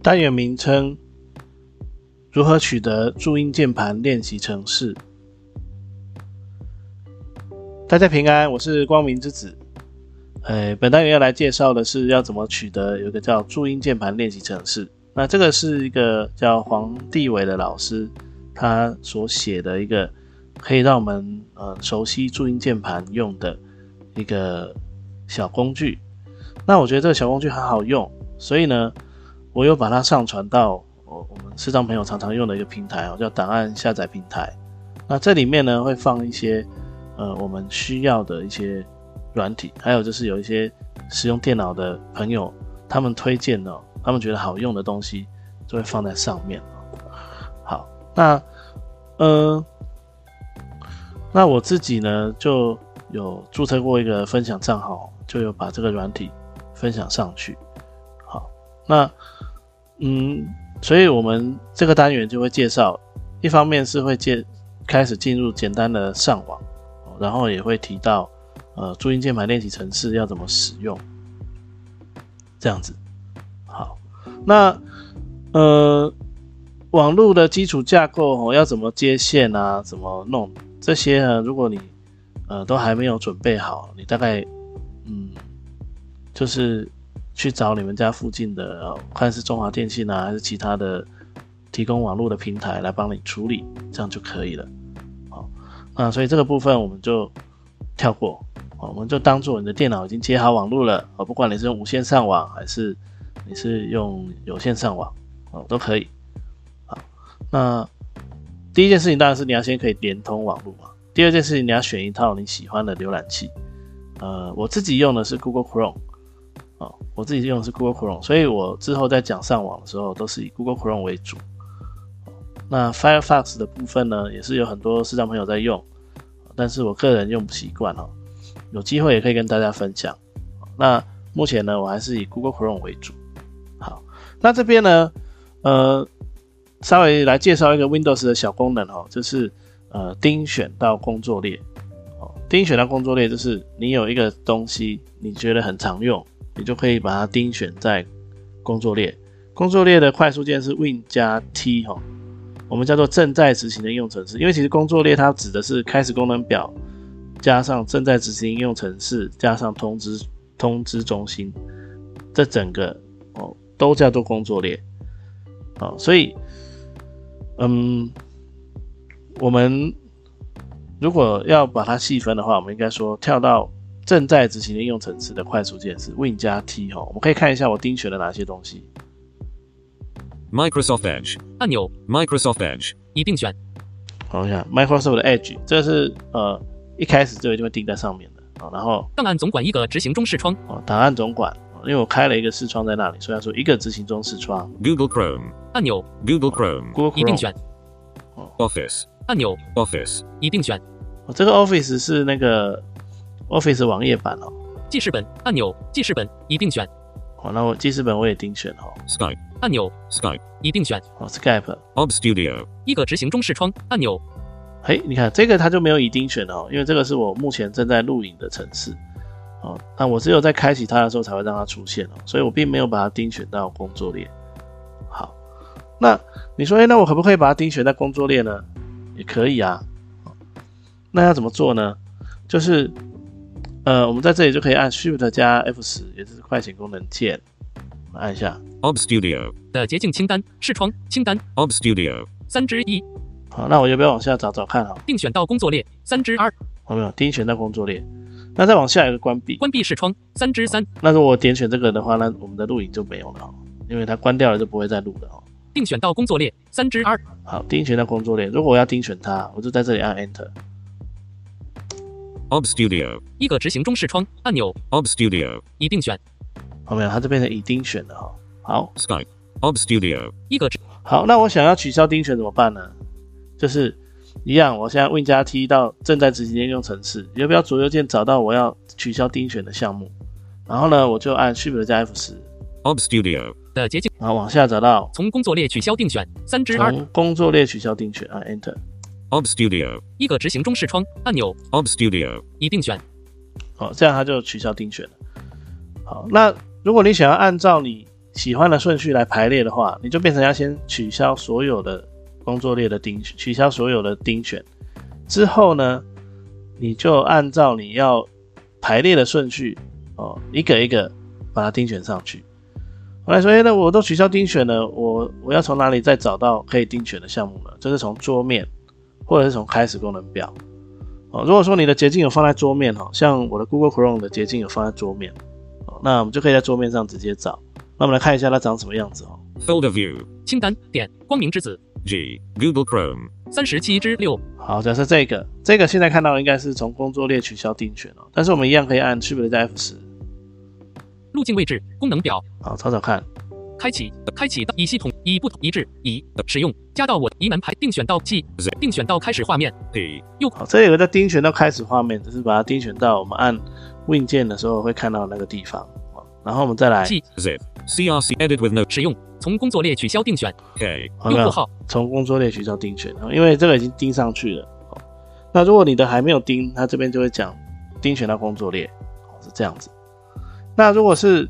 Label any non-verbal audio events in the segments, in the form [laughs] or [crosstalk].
单元名称：如何取得注音键盘练习程式？大家平安，我是光明之子。呃，本单元要来介绍的是要怎么取得有个叫注音键盘练习程式。那这个是一个叫黄帝伟的老师他所写的一个。可以让我们呃熟悉注音键盘用的一个小工具。那我觉得这个小工具很好用，所以呢，我又把它上传到我我们视障朋友常常用的一个平台哦，叫档案下载平台。那这里面呢会放一些呃我们需要的一些软体，还有就是有一些使用电脑的朋友他们推荐的，他们觉得好用的东西就会放在上面。好，那呃。那我自己呢，就有注册过一个分享账号，就有把这个软体分享上去。好，那嗯，所以我们这个单元就会介绍，一方面是会介开始进入简单的上网，然后也会提到呃注音键盘练习程式要怎么使用，这样子。好，那呃网络的基础架构哦要怎么接线啊，怎么弄？这些呢，如果你呃都还没有准备好，你大概嗯就是去找你们家附近的，看是中华电信啊，还是其他的提供网络的平台来帮你处理，这样就可以了。好，那所以这个部分我们就跳过，我们就当做你的电脑已经接好网络了，哦，不管你是用无线上网还是你是用有线上网，哦都可以。好，那。第一件事情当然是你要先可以连通网络嘛。第二件事情你要选一套你喜欢的浏览器。呃，我自己用的是 Google Chrome，哦，我自己用的是 Google Chrome，所以我之后在讲上网的时候都是以 Google Chrome 为主。那 Firefox 的部分呢，也是有很多视障朋友在用，但是我个人用不习惯哦。有机会也可以跟大家分享。那目前呢，我还是以 Google Chrome 为主。好，那这边呢，呃。稍微来介绍一个 Windows 的小功能哦，就是呃钉选到工作列哦，钉选到工作列就是你有一个东西你觉得很常用，你就可以把它钉选在工作列。工作列的快速键是 Win 加 T 哈，我们叫做正在执行的应用程式。因为其实工作列它指的是开始功能表加上正在执行应用程式加上通知通知中心，这整个哦都叫做工作列哦，所以。嗯，我们如果要把它细分的话，我们应该说跳到正在执行的应用层次的快速键是 Win 加 T 哈。我们可以看一下我盯选了哪些东西。Microsoft Edge 按钮，Microsoft Edge 已定选。好，我想 Microsoft Edge 这是呃一开始就一定会钉在上面的啊。然后档案总管一个执行中视窗哦，档案总管。因为我开了一个视窗在那里，所以要说一个执行中视窗。Google Chrome 按钮，Google Chrome 一定选。Office 按钮，Office 一定选。哦，这个 Office 是那个 Office 网页版哦。记事本按钮，记事本一定选。好，那我记事本我也定选哦。Skype 按钮，Skype 一定选。哦，Skype。Ob Studio 一个执行中视窗按钮。嘿，你看这个它就没有已定选哦，因为这个是我目前正在录影的城市。哦，那我只有在开启它的时候才会让它出现哦，所以我并没有把它钉选到工作列。好，那你说，哎，那我可不可以把它钉选在工作列呢？也可以啊。那要怎么做呢？就是，呃，我们在这里就可以按 Shift 加 F 十，也就是快捷功能键，我们按一下 Ob Studio 的捷径清单视窗清单 Ob Studio 三之一。好，那我要不要往下找找看啊？定选到工作列三之二。好没有？定选到工作列。那再往下一个关闭，关闭视窗三之三。那如果我点选这个的话，那我们的录影就没有了，因为它关掉了就不会再录了哦。定选到工作列三之二。好，定选到工作列。如果我要定选它，我就在这里按 Enter。Ob Studio 一个执行中视窗按钮。Ob Studio 已定选。好没有它这边的已定选了哈。好，Skype Ob Studio 一个好，那我想要取消定选怎么办呢？就是一样，我现在 Win 加 T 到正在执行的应用程式，要不要左右键找到我要取消定选的项目？然后呢，我就按 Shift 加 F 十。Ob Studio 的捷径，然后往下找到从工作列取消定选三之二。从工作列取消定选，按 Enter。Ob Studio 一个执行中视窗按钮。Ob Studio 已定选。好，这样它就取消定选了。好，那如果你想要按照你喜欢的顺序来排列的话，你就变成要先取消所有的工作列的定，取消所有的定选之后呢，你就按照你要排列的顺序哦，一个一个把它定选上去。后来说，哎，那我都取消定选了，我我要从哪里再找到可以定选的项目呢？就是从桌面。或者是从开始功能表哦。如果说你的捷径有放在桌面哦，像我的 Google Chrome 的捷径有放在桌面哦，那我们就可以在桌面上直接找。那我们来看一下它长什么样子哦。Folder View 清单点光明之子 G Google Chrome 三十七之六。好，假设这个这个现在看到应该是从工作列取消定选哦，但是我们一样可以按 Shift 加 F 十。路径位置功能表好，找找看。开启，开启到以系统以不同一致以使用加到我移门牌定选到 G 定选到开始画面。右好，这有个在定选到开始画面，就是把它定选到我们按 Win 键的时候会看到那个地方。然后我们再来 Z CRC Edit with No 使用从工作列取消定选。OK，用户号从工作列取消定选，因为这个已经钉上去了。那如果你的还没有钉，它这边就会讲钉选到工作列，是这样子。那如果是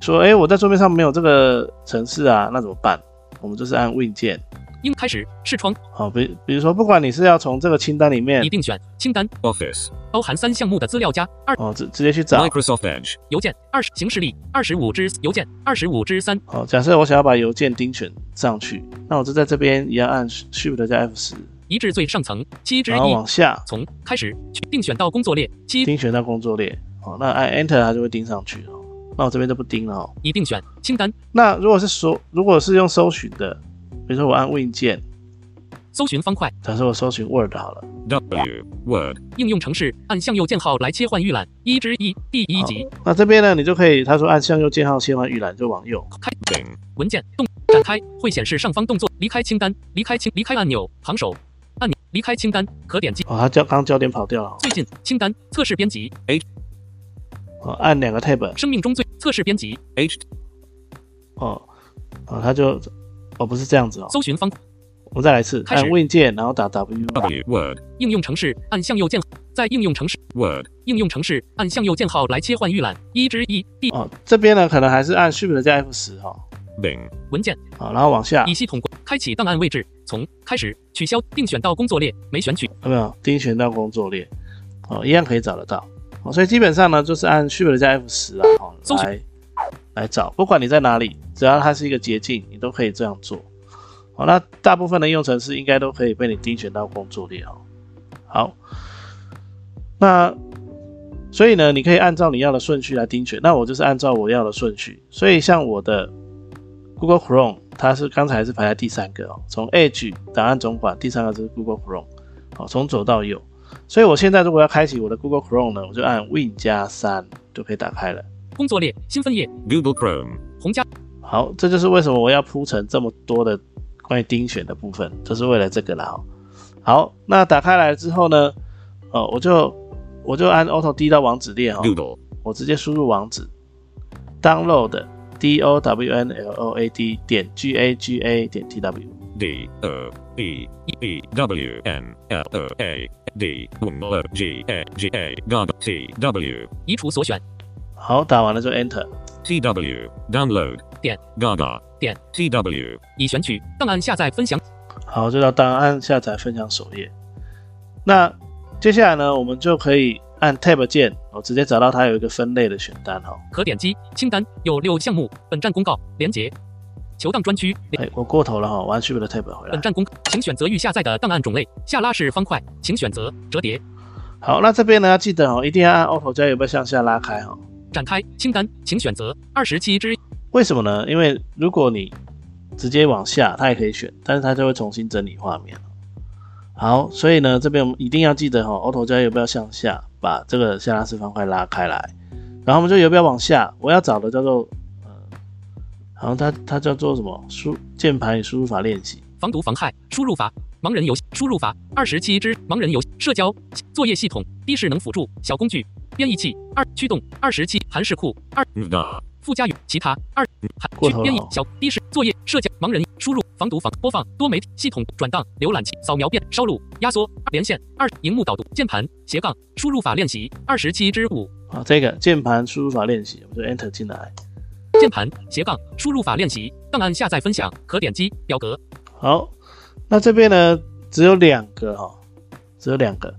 说，哎，我在桌面上没有这个程式啊，那怎么办？我们就是按 Win 键，应开始视窗。好，比比如说，不管你是要从这个清单里面一定选清单。Office，包含三项目的资料夹二哦，直直接去找。Microsoft Edge 邮件。二十形式例二十五之邮件。二十五之三。好，假设我想要把邮件盯选上去，那我就在这边一样按 Shift 加 F 十，移至最上层。七之一，然后往下。从开始。定选到工作列。七，定选到工作列。好，那按 Enter 它就会钉上去。哦。那我这边就不盯了哦。已定选清单。那如果是搜，如果是用搜寻的，比如说我按 Win 键，搜寻方块。假设我搜寻 Word 好了。W Word 应用程式，按向右键号来切换预览。一之一第一集。那这边呢，你就可以，他说按向右键号切换预览，就往右。开文件动展开会显示上方动作。离开清单，离开清离开按钮行手按钮离开清单可点击。哦，它焦刚焦点跑掉了。最近清单测试编辑 H。哦，按两个 tab。生命中最测试编辑 H。哦，哦，他就，哦，不是这样子哦。搜寻方，我们再来一次，按 Win 键，然后打 W。W Word 应用程式，按向右键，在应用程式 Word 应用程式按向右键号来切换预览。一之一 D。哦，这边呢，可能还是按 Shift 加 F 十哈。零文件。好，然后往下。以系统开启档案位置，从开始取消定选到工作列，没选取。有没有定选到工作列？哦，一样可以找得到。哦，所以基本上呢，就是按 Shift 加 F 十啊，哦，来来找，不管你在哪里，只要它是一个捷径，你都可以这样做。好，那大部分的应用程式应该都可以被你盯选到工作列哦。好，那所以呢，你可以按照你要的顺序来盯选。那我就是按照我要的顺序。所以像我的 Google Chrome，它是刚才是排在第三个哦，从 Edge 档案总管第三个就是 Google Chrome，好，从左到右。所以我现在如果要开启我的 Google Chrome 呢，我就按 Win 加三就可以打开了。工作列新分页 Google Chrome 红加。好，这就是为什么我要铺成这么多的关于丁选的部分，就是为了这个啦。好，那打开来之后呢，哦，我就我就按 Auto D 到网址列哈，我直接输入网址 download d o w n l o a d 点 g a g a 点 t w d o e e w n l a D W G A G A T W 移除所选，好，打完了就 Enter T W Download 点 Gaga 点 T W 已选取档案下载分享，好，就到档案下载分享首页。那接下来呢，我们就可以按 Tab 键，我直接找到它有一个分类的选单哈，可点击清单有六项目，本站公告连接。求档专区，哎，我过头了哈，完全不的 tab 回来。本站公，请选择预下载的档案种类，下拉式方块，请选择折叠。好，那这边呢要记得哦，一定要按 Auto 加油不要向下拉开哈。展开清单，请选择二十七之。为什么呢？因为如果你直接往下，它也可以选，但是它就会重新整理画面。好，所以呢，这边我们一定要记得哈，Auto 加游标向下，把这个下拉式方块拉开来，然后我们就游标往下，我要找的叫做呃，好像它它叫做什么？输键盘与输入法练习，防毒防害输入法盲人游戏输入法二十七支盲人游戏社交作业系统低势能辅助小工具编译器二驱动二十七韩式库二.附加语其他二函过头了编译小低势作业社交盲人输入防毒防播放多媒体系统转档浏览器扫描变烧录压缩连线二荧幕导读键盘斜杠输入法练习二十七支五好，这个键盘输入法练习，我们就 Enter 进来。键盘斜杠输入法练习档案下载分享可点击表格好，那这边呢只有两个哈、只有两个，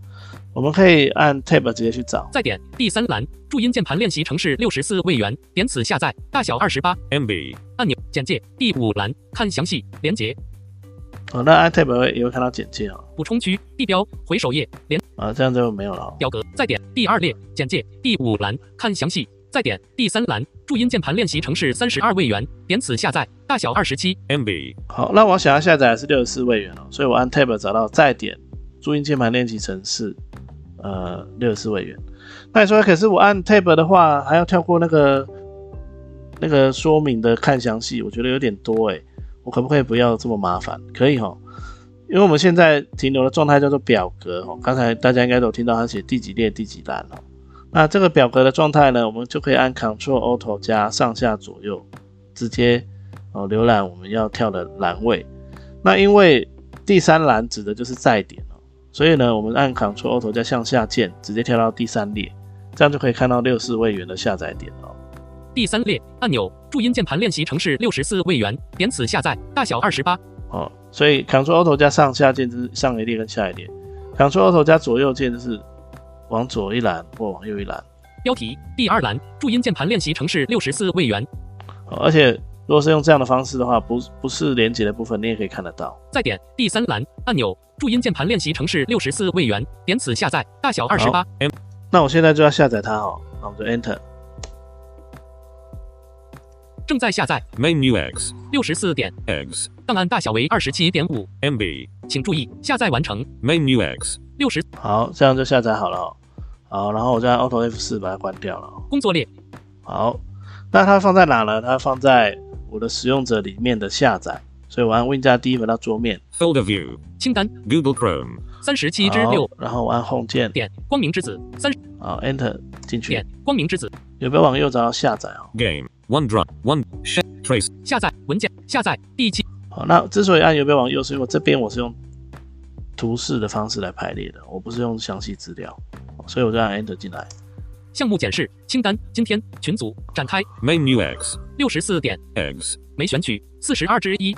我们可以按 Tab 直接去找。再点第三栏注音键盘练习程式六十四位元点此下载大小二十八 MB. 按钮简介第五栏看详细连接好，那按 Tab 会也会看到简介哦。补充区地标回首页连啊，这样就没有了、哦。表格，再点第二列简介第五栏看详细，再点第三栏注音键盘练习程式三十二位元，点此下载，大小二十七。MB. 好，那我想要下载的是六十四位元哦，所以我按 Tab 找到，再点注音键盘练习程式，呃，六十四位元。那你说，可是我按 Tab 的话，还要跳过那个那个说明的看详细，我觉得有点多诶，我可不可以不要这么麻烦？可以哈，因为我们现在停留的状态叫做表格哦，刚才大家应该都听到他写第几列第几栏哦。那这个表格的状态呢，我们就可以按 Ctrl Alt 加上下左右，直接哦浏览我们要跳的栏位。那因为第三栏指的就是在点，所以呢，我们按 Ctrl Alt 加向下键，直接跳到第三列，这样就可以看到六四位元的下载点哦。第三列按钮注音键盘练习程式六十四位元，点此下载，大小二十八。哦，所以 Ctrl Alt 加上下键就是上一列跟下一列，Ctrl Alt 加左右键就是往左一栏或往右一栏。标题第二栏注音键盘练习程式六十四位元，哦而且如果是用这样的方式的话，不不是连接的部分，你也可以看得到。再点第三栏按钮注音键盘练习程式六十四位元，点此下载，大小二十八。那我现在就要下载它哦，那我们就 Enter。正在下载 Menu X. 六十四点，X. 档案大小为二十七点五，MB. 请注意下载完成。Menu X. 六十好，这样就下载好了、哦。好，然后我再按 Alt F 四把它关掉了、哦。工作列好，那它放在哪呢？它放在我的使用者里面的下载，所以我按 Win 加 D 回到桌面，Folder View. 清单 Google Chrome. 三十七之好六然后我按 Home 键，点光明之子三好 Enter 进去点，光明之子有没有往右找到下载哦？Game. OneDrive. One. Share. Trace. 下载文件下载第七好，那之所以按有没有往右，是因为我这边我是用图示的方式来排列的，我不是用详细资料，所以我就按 Enter 进来。项目检视清单今天群组展开 Menu X. 六十四点 X. 没选取四十二之一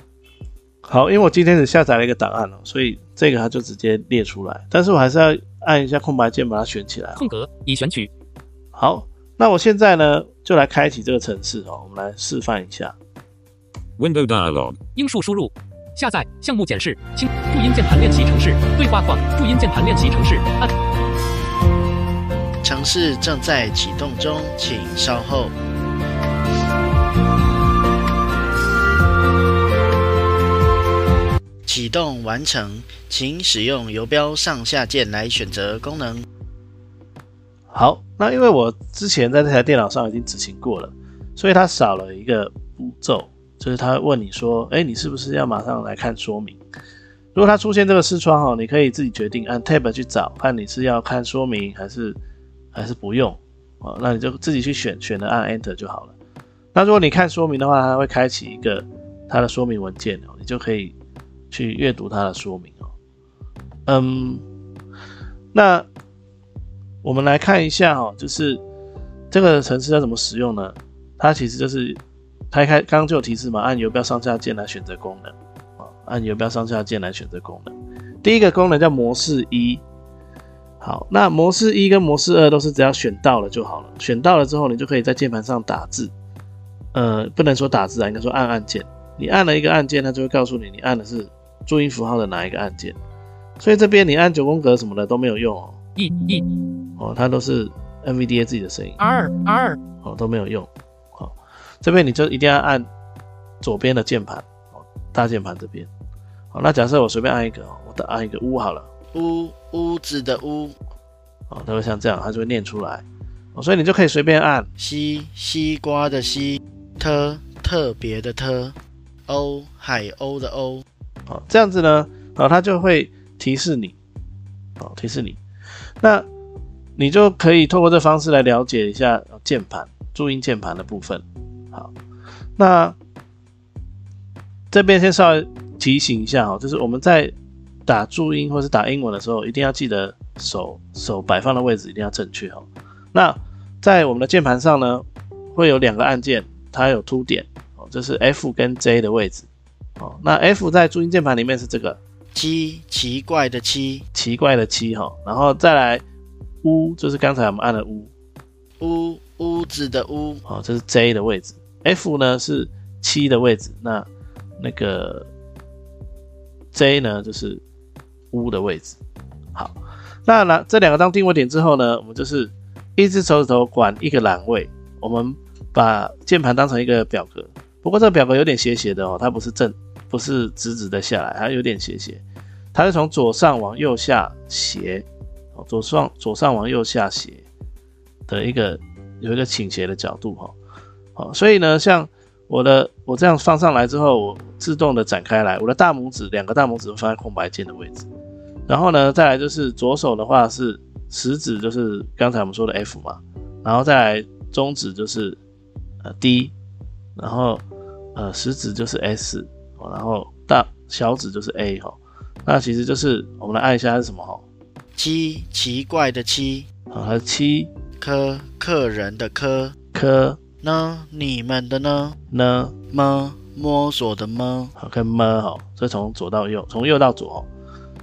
好，因为我今天只下载了一个档案哦，所以这个它就直接列出来，但是我还是要按一下空白键把它选起来哦。空格已选取好，那我现在呢就来开启这个程式哦，我们来示范一下。Window dialog. 英数输入下载项目检视清注音键盘练习程式对话框注音键盘练习程式按城市正在启动中，请稍后。启动完成，请使用游标上下键来选择功能。好，那因为我之前在这台电脑上已经执行过了，所以它少了一个步骤，就是它问你说，哎，你是不是要马上来看说明？如果它出现这个视窗哦，你可以自己决定按 Tab 去找，看你是要看说明还是还是不用哦，那你就自己去选，选了按 Enter 就好了。那如果你看说明的话，它会开启一个它的说明文件哦，你就可以去阅读它的说明哦。嗯，那我们来看一下哈、哦，就是这个程式要怎么使用呢？它其实就是它一开刚刚就有提示嘛，按游标上下键来选择功能啊，按游标上下键来选择功能。第一个功能叫模式一，好，那模式一跟模式二都是只要选到了就好了，选到了之后，你就可以在键盘上打字，呃，不能说打字啊，应该说按按键。你按了一个按键，它就会告诉你你按的是注音符号的哪一个按键。所以这边你按九宫格什么的都没有用哦，一 [laughs] 一哦，它都是 NVDA 自己的声音。二二哦都没有用。好、这边你就一定要按左边的键盘，哦，大键盘这边。好、那假设我随便按一个，我的按一个乌好了，屋屋子的屋，哦，它会像这样，它就会念出来。哦，所以你就可以随便按。西西瓜的西，特特别的特，欧海鸥的鸥，哦，这样子呢，哦，它就会提示你，哦，提示你，那你就可以透过这方式来了解一下键盘注音键盘的部分。好，那这边先稍微提醒一下哦，就是我们在打注音或是打英文的时候，一定要记得手手摆放的位置一定要正确哦。那在我们的键盘上呢，会有两个按键，它有凸点哦，这是 F 跟 J 的位置哦。那 F 在注音键盘里面是这个七奇怪的七，奇怪的七哈，然后再来屋，就是刚才我们按的屋屋屋子的屋，哦，这是 J 的位置。F 呢是七的位置，那那个 J 呢就是屋的位置。好，那拿这两个当定位点之后呢，我们就是一只手指头管一个栏位。我们把键盘当成一个表格，不过这个表格有点斜斜的哦，它不是正，不是直直的下来，它有点斜斜，它是从左上往右下斜，哦，左上左上往右下斜的一个有一个倾斜的角度哈。好，所以呢，像我的我这样放上来之后，我自动的展开来，我的大拇指两个大拇指放在空白键的位置，然后呢，再来就是左手的话是食指，就是刚才我们说的 F 嘛，然后再来中指就是呃 D，然后呃食指就是 S，然后大小指就是 A 哈，那其实就是我们来按一下它是什么哈，七奇怪的七，好，它是七。科客人的科，科。呢你们的呢？呢，么摸索的么，好跟么哈，这从左到右，从右到左哦。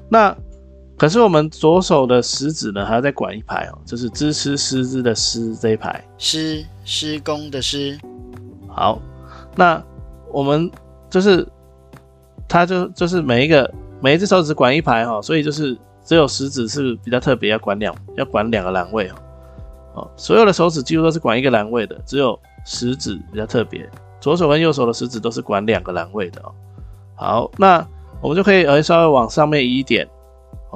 那可是我们左手的食指呢，还要再管一排哦，就是支持师资的师这一排。施施工的施，好，那我们就是它就就是每一个每一只手指管一排哈、所以就是只有食指是比较特别，要管两要管两个栏位哦。哦，所有的手指几乎都是管一个栏位的，只有食指比较特别，左手跟右手的食指都是管两个栏位的哦。好，那我们就可以呃稍微往上面移一点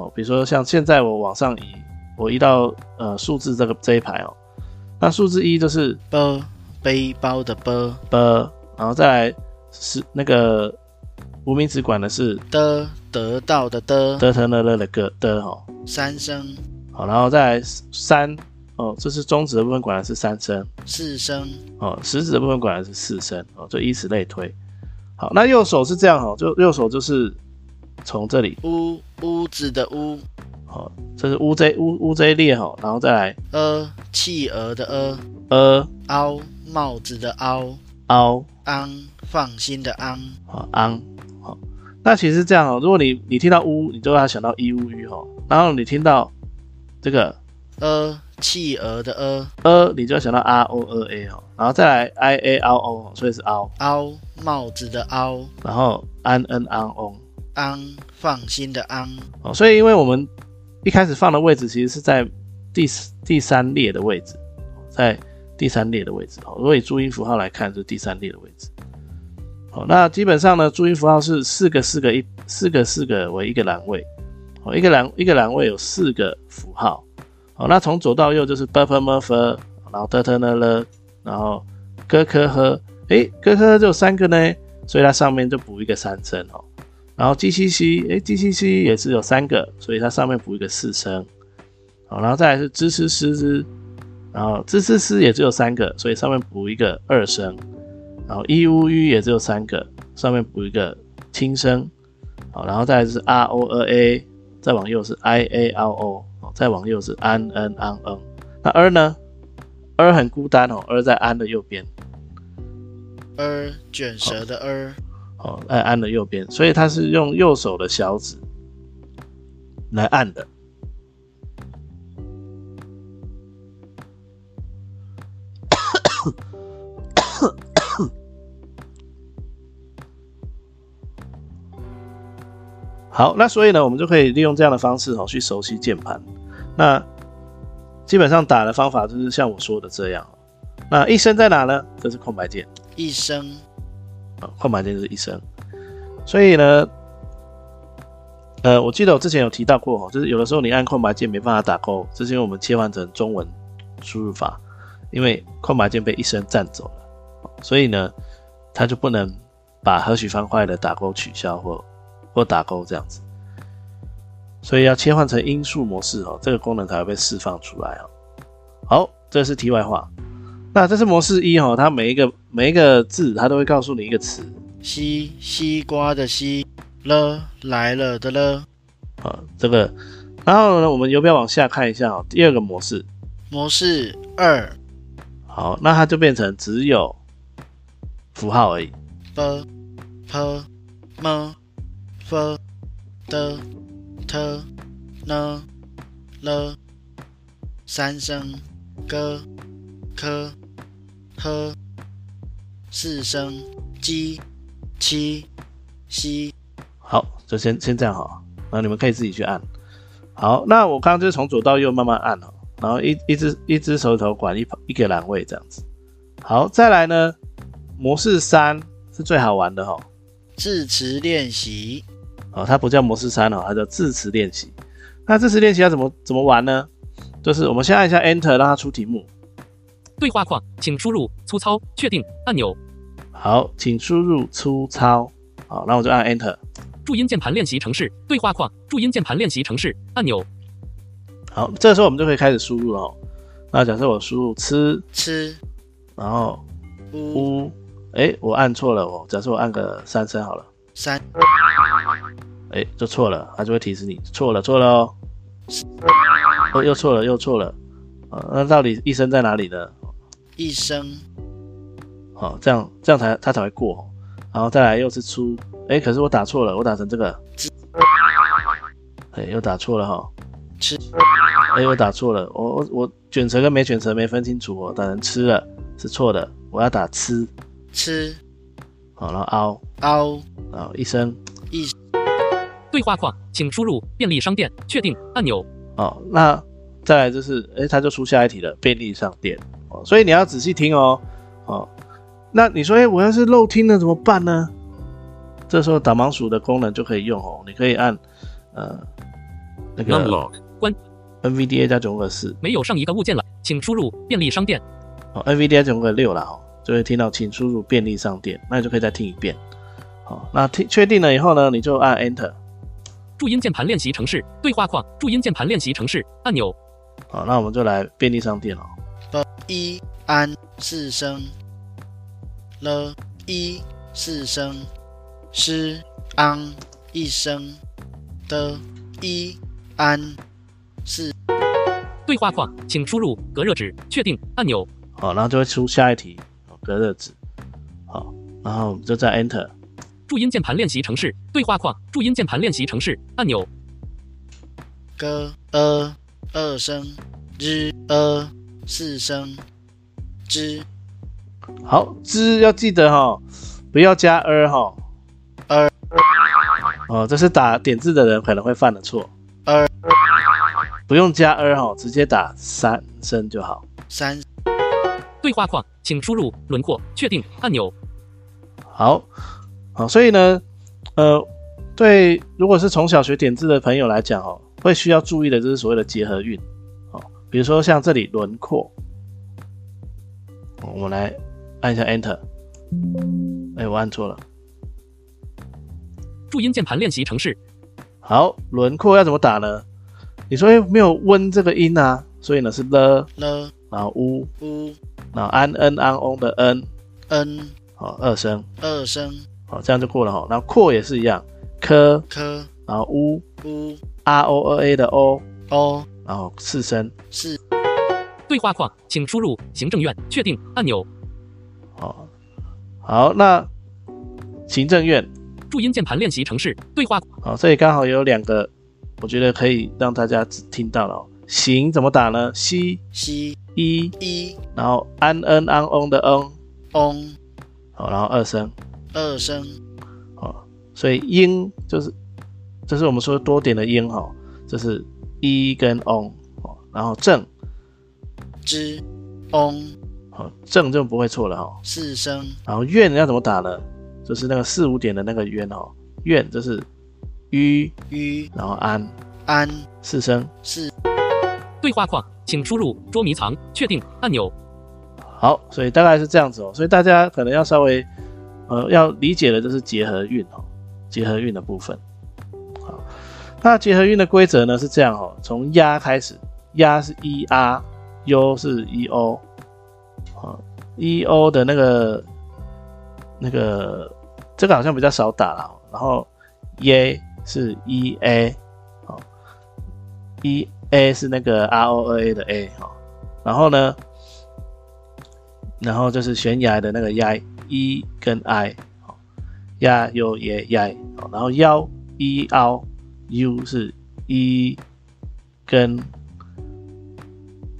哦，比如说像现在我往上移，我移到呃数字这个这一排哦，那数字一就是包背包的包，b，然后再来是那个无名指管的是的得到的的，的特呢了的个的哈，三声。好，然后再来三哦，这是中指的部分管的是三声四声。哦，食指的部分管的是四声哦，就以此类推。好，那右手是这样哈，就右手就是从这里。屋屋子的屋，好，这是乌 J 乌乌 J 列哈，然后再来呃企鹅的鹅，呃凹帽子的凹，凹。安放心的安，好昂好，那其实这样哦，如果你你听到乌，你就要想到一乌鱼哈，然后你听到这个呃企鹅的鹅，呃，你就要想到 R O 二 A 哦，然后再来 I A R O，所以是凹，凹帽子的凹，然后 N N N O 安放心的安，哦，所以因为我们一开始放的位置其实是在第第三列的位置，在第三列的位置哦，如果以注音符号来看，是第三列的位置。好，那基本上呢，注音符号是四个四个一四个四个为一个栏位，哦，一个栏一个栏位有四个符号，好，那从左到右就是 b p m f，然后 t t n l，然后 g k h，诶 g k h 就三个呢，所以它上面就补一个三声哦，然后 g c c，诶 g c c 也是有三个，所以它上面补一个四声，好，然后再来是支持师之，然后支持师也只有三个，所以上面补一个二声。然后 e u u 也只有三个，上面补一个轻声，好，然后再来是 r o r a，再往右是 i a r o，再往右是 an n an n，那 r 呢？r 很孤单哦，r 在 an 的右边，儿卷舌的 r，哦，按按的右边，所以它是用右手的小指来按的。好，那所以呢，我们就可以利用这样的方式哦，去熟悉键盘。那基本上打的方法就是像我说的这样。那一声在哪呢？这是空白键一声啊，空白键就是一声。所以呢，呃，我记得我之前有提到过，就是有的时候你按空白键没办法打勾，这是因为我们切换成中文输入法，因为空白键被一声占走了，所以呢，它就不能把何许方块的打勾取消或或打勾这样子，所以要切换成音速模式哦，这个功能才会被释放出来哦。好，这是题外话。那这是模式一哈，它每一个每一个字，它都会告诉你一个词。西西瓜的西了来了的了。啊，这个，然后呢，我们游标往下看一下哦，第二个模式。模式二。好，那它就变成只有符号而已。b p m f d t n l 三声 g k h 四声 g 七西。好，就先先这样哈，然后你们可以自己去按。好，那我刚刚就是从左到右慢慢按哦，然后一一只一只手指头管一一个栏位这样子。好，再来呢，模式三是最好玩的哈，字词练习。哦，它不叫模式三哦，它叫字词练习。那字词练习要怎么怎么玩呢？就是我们先按一下 Enter，让它出题目。对话框，请输入粗糙确定按钮。好，请输入粗糙。好，那我就按 Enter。注音键盘练习程式对话框，注音键盘练习程式按钮。好，这时候我们就可以开始输入了。那假设我输入吃吃，然后乌，乌，哎，我按错了哦。假设我按个三声好了，三，哎，就错了，它就会提示你错了，错了哦。哦，又错了，又错了。啊，那到底一声在哪里呢？一声。好，这样这样才他才会过。然后再来又是出，哎，可是我打错了，我打成这个，哎，又打错了哈。吃，哎，又打错了，我我我卷舌跟没卷舌没分清楚哦，打成吃了是错的，我要打吃，吃，好，然后凹凹，然后一声一。对话框，请输入便利商店确定按钮。哦，那再来就是，哎，它就出下一题了，便利商店哦，所以你要仔细听哦，哦。那你说，哎，我要是漏听了怎么办呢？这时候导盲鼠的功能就可以用哦，你可以按呃那个关 NVDA 加九个四，没有上一个物件了，请输入便利商店。哦，NVDA 九个六了哦，就会听到请输入便利商店，那你就可以再听一遍。好，那听确定了以后呢，你就按 Enter。注音键盘练习程式对话框，注音键盘练习程式按钮。好，那我们就来便利商店哦。一安四声。了一四声，失，ang 一声的一安四。对话框，请输入隔热纸确定按钮。好，然后就会出下一题，隔热纸。好，然后就再 Enter。注音键盘练习程式对话框，注音键盘练习程式按钮。歌呃二声日呃四声之。好，之要记得哈，不要加 er 哈，er 哦，这是打点字的人可能会犯的错，er 不用加 er 哈，直接打三声就好。三对话框，请输入轮廓确定按钮。好，好，所以呢，呃，对，如果是从小学点字的朋友来讲哦，会需要注意的就是所谓的结合韵，哦，比如说像这里轮廓，我们来。按一下 Enter，哎，我按错了。注音键盘练习程式。好，轮廓要怎么打呢？你说没有温这个音啊，所以呢是了。了，然后 u u，然后 an n an on 的 n n，好，二声。二声，好，这样就过了哈。然后扩也是一样科。科。然后 u u r o a 的 o o，然后四声是。对话框，请输入行政院确定按钮。好，好，那行政院注音键盘练习程式对话。好，这里刚好有两个，我觉得可以让大家听到了。行怎么打呢？西西一一，然后 an n an on 的 n on，好，然后二声二声，好，所以音就是，这是我们说多点的音哈，这是一跟 on，然后正之 on。正就不会错了哈，四声。然后愿要怎么打呢？就是那个四五点的那个院哦，愿这是，u，吁然后安安四声。四对话框，请输入捉迷藏，确定按钮。好，所以大概是这样子哦。所以大家可能要稍微呃要理解的就是结合韵哦，结合韵的部分。那结合韵的规则呢是这样哦，从压开始，压是 e r，u 是 e o，啊，e o 的那个那个这个好像比较少打了，然后 y 是 e a，好，e a 是那个 R O A 的 a 哈，然后呢？然后就是悬崖的那个 y，e 跟 i，好，压 u 也压，好，然后腰 e o u 是 e 跟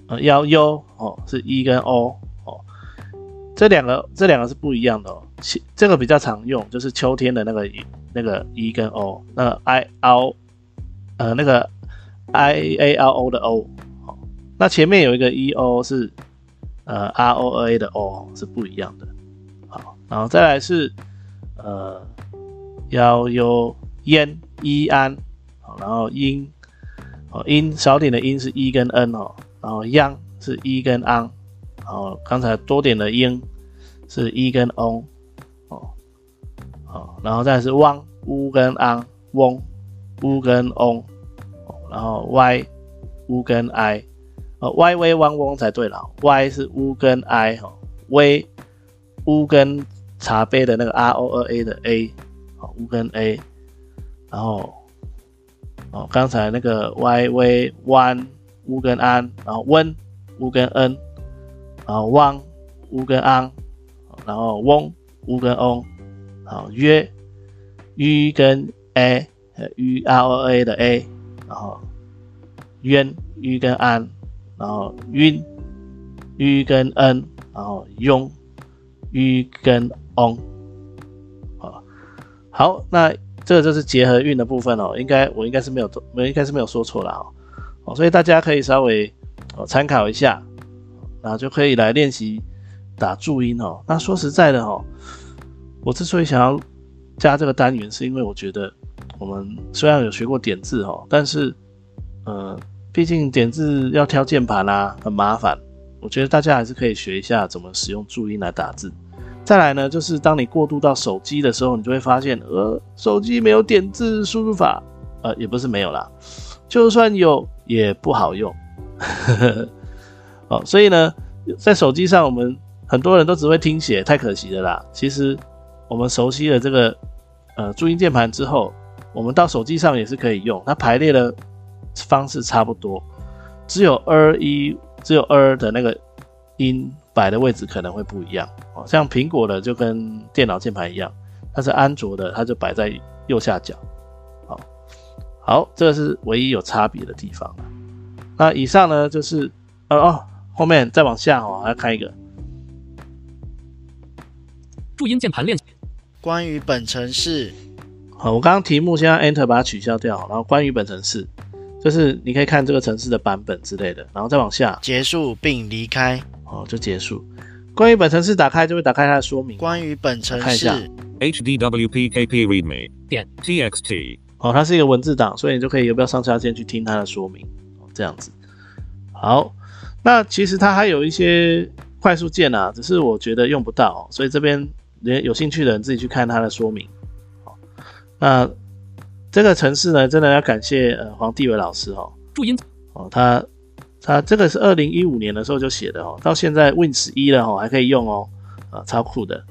呃幺 u 哦是 e 跟 o 哦，这两个这两个是不一样的哦，这个比较常用，就是秋天的那个那个 e 跟 o，那个 i o 呃那个 i a r o 的 o，哦，那前面有一个 e o 是。呃，r o a 的 o 是不一样的。好，然后再来是呃，要有烟一安，然后音，哦，音少点的音是 e 跟 n 哦，然后央是 e 跟 ang，然后刚才多点的音是 e 跟 on 哦，好，然后再是汪 u 跟 ang，翁 u 跟 on，然后 y u 跟 i。呃，y 微汪翁才对了，y 是乌跟 i 哈，微乌跟茶杯的那个 r o 二 a 的 a，哦乌跟 a，然后哦刚才那个 y 微弯乌跟安，然后温乌跟 n，然后汪乌跟 ang，然后翁乌跟 on，好约 u 跟 a，u r o a 的 a，然后渊 u 跟安。然后晕，u 跟 n，然后庸，u 跟 on，好，好，那这个就是结合韵的部分哦，应该我应该是没有，我应该是没有说错了哦，哦，所以大家可以稍微参考一下，然后就可以来练习打注音哦。那说实在的哦，我之所以想要加这个单元，是因为我觉得我们虽然有学过点字哦，但是呃。毕竟点字要挑键盘啊，很麻烦。我觉得大家还是可以学一下怎么使用注音来打字。再来呢，就是当你过渡到手机的时候，你就会发现，呃，手机没有点字输入法，呃，也不是没有啦，就算有也不好用。[laughs] 哦，所以呢，在手机上，我们很多人都只会听写，太可惜了啦。其实我们熟悉了这个呃注音键盘之后，我们到手机上也是可以用，它排列的。方式差不多，只有 er 一，只有 er 的那个音摆的位置可能会不一样哦。像苹果的就跟电脑键盘一样，但是安卓的它就摆在右下角。好，好，这个是唯一有差别的地方。那以上呢就是呃哦，后面再往下哦，还要看一个注音键盘练习。关于本城市，好，我刚刚题目先 enter 把它取消掉，然后关于本城市。就是你可以看这个城市的版本之类的，然后再往下结束并离开哦，就结束。关于本城市打开就会打开它的说明。关于本城市，hdwpkp readme 点 txt 哦，它是一个文字档，所以你就可以有没有上下键去听它的说明哦，这样子。好，那其实它还有一些快速键啊，只是我觉得用不到，所以这边连有兴趣的人自己去看它的说明。好，那。这个城市呢，真的要感谢呃黄帝伟老师哦。注音哦，他他这个是二零一五年的时候就写的哦，到现在 Win 十一了哦，还可以用哦，啊，超酷的。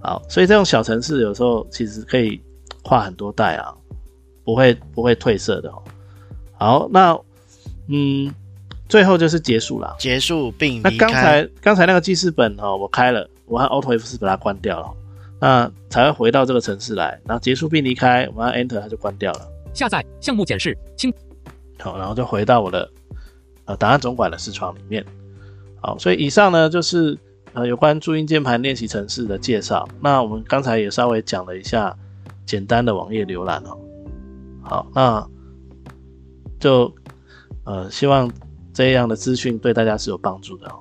好，所以这种小城市有时候其实可以跨很多代啊，不会不会褪色的哦。好，那嗯，最后就是结束了，结束并那刚才刚才那个记事本哦，我开了，我按 Alt F 四把它关掉了。那才会回到这个城市来，然后结束并离开，我们按 Enter 它就关掉了。下载项目检视清，好，然后就回到我的呃档案总管的视窗里面。好，所以以上呢就是呃有关注音键盘练习程式的介绍。那我们刚才也稍微讲了一下简单的网页浏览哦。好，那就呃希望这样的资讯对大家是有帮助的哦。